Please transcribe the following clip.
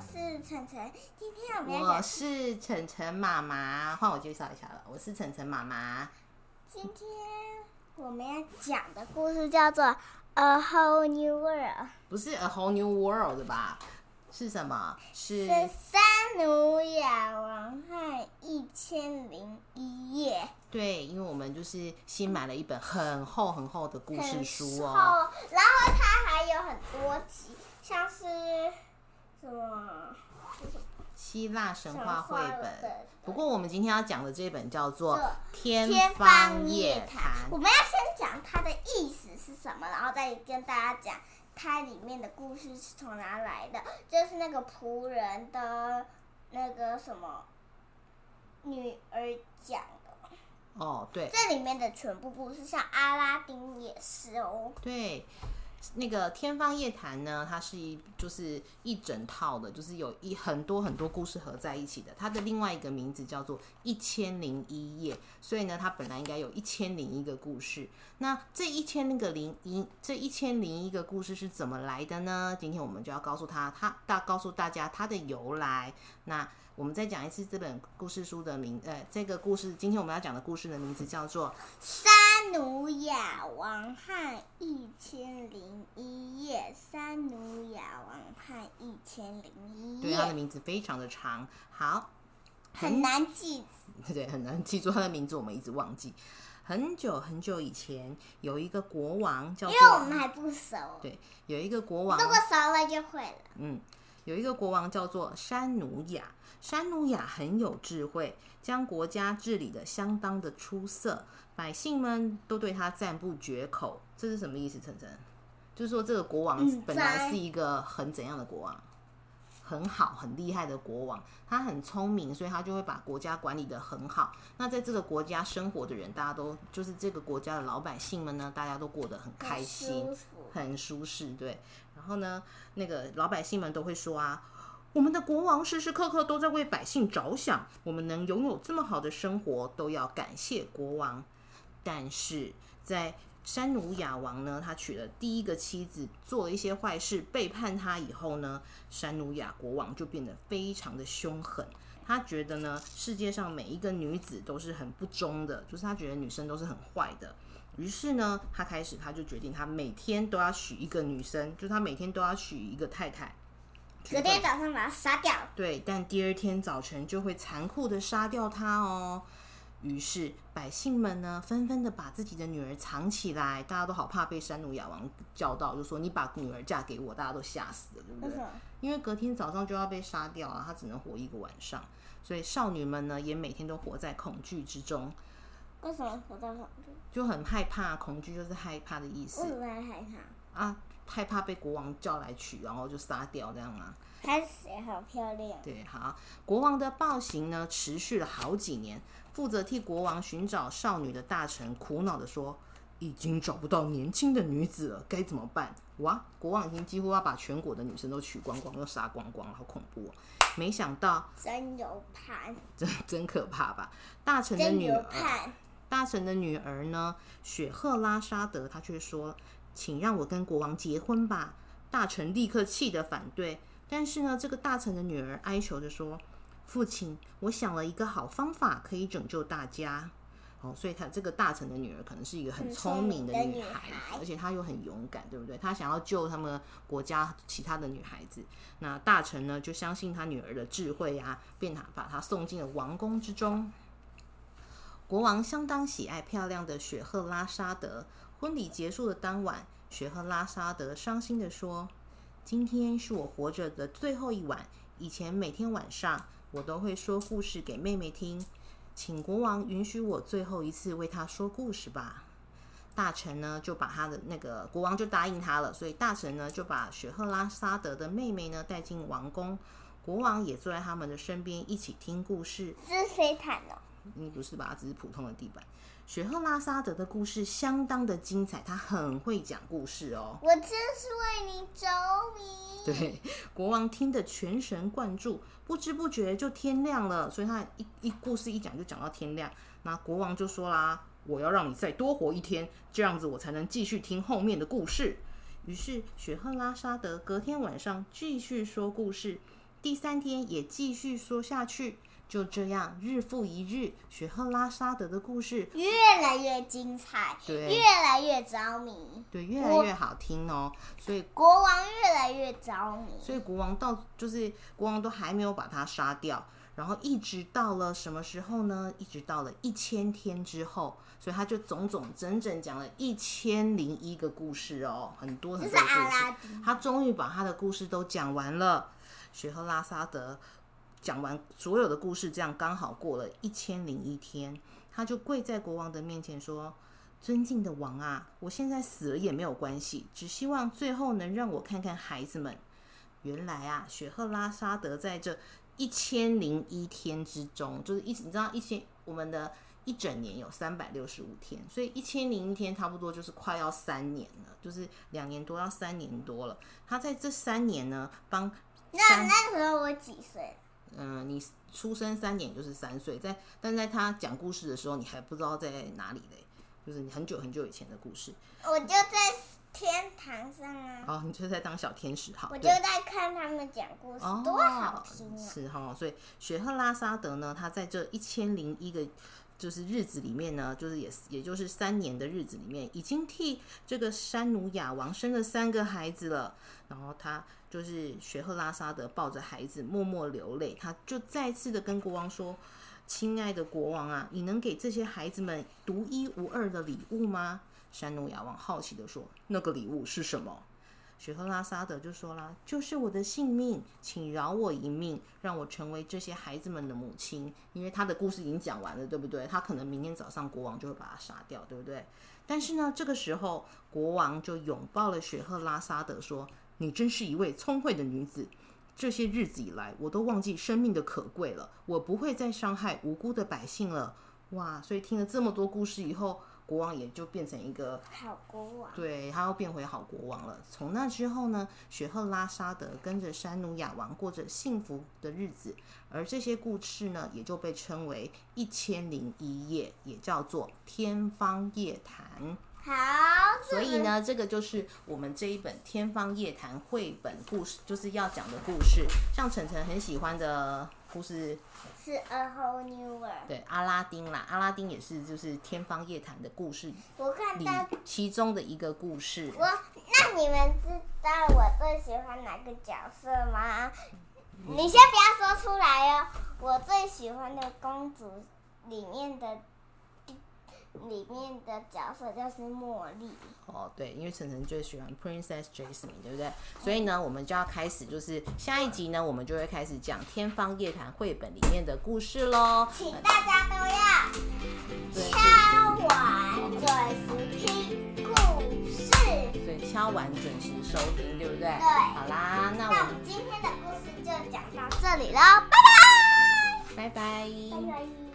晨晨，今天我们要我讲，是晨晨妈妈，换我介绍一下了。我是晨晨妈妈。今天我们要讲的故事叫做《A Whole New World》，不是 A Whole New World 吧？是什么？是是三努亚王和一千零一夜对，因为我们就是新买了一本很厚很厚的故事书哦。厚，然后它还有很多集，像是什么希腊神话绘本。不过我们今天要讲的这本叫做《天天方方夜谭》，我们要先讲它的意思是什么，然后再跟大家讲它里面的故事是从哪来的。就是那个仆人的那个什么女儿讲的，哦，对这里面的全部故事，像阿拉丁也是哦。对，那个《天方夜谭》呢，它是一就是一整套的，就是有一很多很多故事合在一起的。它的另外一个名字叫做《一千零一夜》，所以呢，它本来应该有一千零一个故事。那这一千那个零一，这一千零一个故事是怎么来的呢？今天我们就要告诉他，他大告诉大家它的由来。那我们再讲一次这本故事书的名，呃，这个故事今天我们要讲的故事的名字叫做三努雅王汉一千零一夜，三努雅王汉一千零一夜对，他的，名字非常的长。好，很难记。对，很难记住他的名字，我们一直忘记。很久很久以前，有一个国王叫因为我们还不熟，对，有一个国王如，果熟了就会了。嗯，有一个国王叫做山努亚。山努亚很有智慧，将国家治理的相当的出色，百姓们都对他赞不绝口。这是什么意思？晨晨，就是说这个国王嗯本来是一个很怎样的国王？很好、很厉害的国王，他很聪明，所以他就会把国家管理的很好。那在这个国家生活的人，大家都就是这个国家的老百姓们呢，大家都过得很开心。很舒服很舒适，对。然后呢，那个老百姓们都会说啊，我们的国王时时刻刻都在为百姓着想，我们能拥有这么好的生活，都要感谢国王。但是在山努亚王呢，他娶了第一个妻子，做了一些坏事，背叛他以后呢，山努亚国王就变得非常的凶狠。他觉得呢，世界上每一个女子都是很不忠的，就是他觉得女生都是很坏的。于是呢，他开始他就决定，他每天都要娶一个女生，就是他每天都要娶一个太太。隔天早上把他杀掉。对，但第二天早晨就会残酷的杀掉他哦。于是百姓们呢，纷纷的把自己的女儿藏起来，大家都好怕被山努亚王叫到，就说你把女儿嫁给我，大家都吓死了，对不对？为？因为隔天早上就要被杀掉啊，她只能活一个晚上，所以少女们呢也每天都活在恐惧之中，为什么活在恐惧？就很害怕，恐惧就是害怕的意思为什么害怕？啊，害怕被国王叫来娶，然后就杀掉这样啊。他谁好漂亮？对，好，国王的暴行呢，持续了好几年。负责替国王寻找少女的大臣苦恼的说：“已经找不到年轻的女子了，该怎么办？”哇，国王已经几乎要把全国的女生都娶光光，又杀光光了，好恐怖哦！没想到，真有盼，真真可怕吧？大臣的女儿，大臣的女儿呢，雪赫拉沙德，她却说：“请让我跟国王结婚吧。”大臣立刻气得反对，但是呢，这个大臣的女儿哀求着说：“父亲，我想了一个好方法，可以拯救大家。”哦，所以她这个大臣的女儿可能是一个很很聪聪明的女孩子，而且她又很勇敢，对不对？她想要救他们国家其他的女孩子。那大臣呢，就相信他女儿的智慧啊，便把把她送进了王宫之中。国王相当喜爱漂亮的雪赫拉沙德。婚礼结束的当晚，雪赫拉沙德伤心地说：“今天是我活着的最后一晚。以前每天晚上，我都会说故事给妹妹听，请国王允许我最后一次为她说故事吧。”大臣呢就把他的那个国王就答应他了，所以大臣呢就把雪赫拉沙德的妹妹呢带进王宫，国王也坐在他们的身边一起听故事。这是飞毯哦。嗯，不是吧？只是普通的地板。雪赫拉沙德的故事相当的精彩，他很会讲故事哦。我真是为你着迷。对，国王听得全神贯注，不知不觉就天亮了，所以他一一故事一讲就讲到天亮。那国王就说啦：“我要让你再多活一天，这样子我才能继续听后面的故事。”于是雪赫拉沙德隔天晚上继续说故事，第三天也继续说下去。就这样，日复一日，雪赫拉沙德的故事越来越精彩，对越来越着迷，对越来越好听哦。所以国王越来越着迷。所以国王到就是国王都还没有把他杀掉，然后一直到了什么时候呢？一直到了一千天之后，所以他就总总整整讲了一千零一个故事哦，很多很多的故事。他终于把他的故事都讲完了。雪赫拉沙德讲完所有的故事，这样刚好过了一千零一天，他就跪在国王的面前说：“尊敬的王啊，我现在死了也没有关系，只希望最后能让我看看孩子们。”原来啊，雪赫拉沙德在这一千零一天之中，就是一你知道一千我们的一整年有三百六十五天，所以一千零一天差不多就是快要三年了，就是两年多要三年多了。他在这三年呢，帮那那时候我几岁？嗯、你出生三年就是三岁，在但在他讲故事的时候，你还不知道在哪里嘞，就是你很久很久以前的故事。我就在天堂上啊，哦，你就在当小天使，好，我就在看他们讲故事，哦，多好听啊！是哈、所以雪赫拉沙德呢，他在这一千零一个就是日子里面呢，就是也也就是三年的日子里面，已经替这个山努亚王生了三个孩子了。然后他就是雪赫拉沙德抱着孩子默默流泪，他就再次的跟国王说：“亲爱的国王啊，你能给这些孩子们独一无二的礼物吗？”山努亚王好奇的说：“那个礼物是什么？”雪赫拉沙德就说啦：“就是我的性命，请饶我一命，让我成为这些孩子们的母亲。”因为他的故事已经讲完了，对不对？他可能明天早上国王就会把他杀掉，对不对？但是呢，这个时候国王就拥抱了雪赫拉沙德，说：“你真是一位聪慧的女子。这些日子以来，我都忘记生命的可贵了，我不会再伤害无辜的百姓了。”哇！所以听了这么多故事以后，国王也就变成一个好国王，对，他要变回好国王了。从那之后呢，雪赫拉沙德跟着山努亚王过着幸福的日子，而这些故事呢，也就被称为一千零一夜，也叫做天方夜谭。好，所以呢，这个就是我们这一本《天方夜谭》绘本故事，就是要讲的故事。像晨晨很喜欢的故事，是 A Whole New World。对阿拉丁啦，阿拉丁也是就是《天方夜谭》的故事我看里到其中的一个故事。我，那你们知道我最喜欢哪个角色吗？你先不要说出来哦。我最喜欢的公主里面的里面的角色就是茉莉。哦，对，因为晨晨最喜欢 Princess Jasmine，对不对？所以呢，我们就要开始，就是下一集呢，我们就会开始讲《天方夜谭》绘本里面的故事喽。请大家都要敲完准时听故事。所以敲完准时收听，对不对？对好啦，那我们那我们今天的故事就讲到这里了，拜拜，拜拜。拜拜。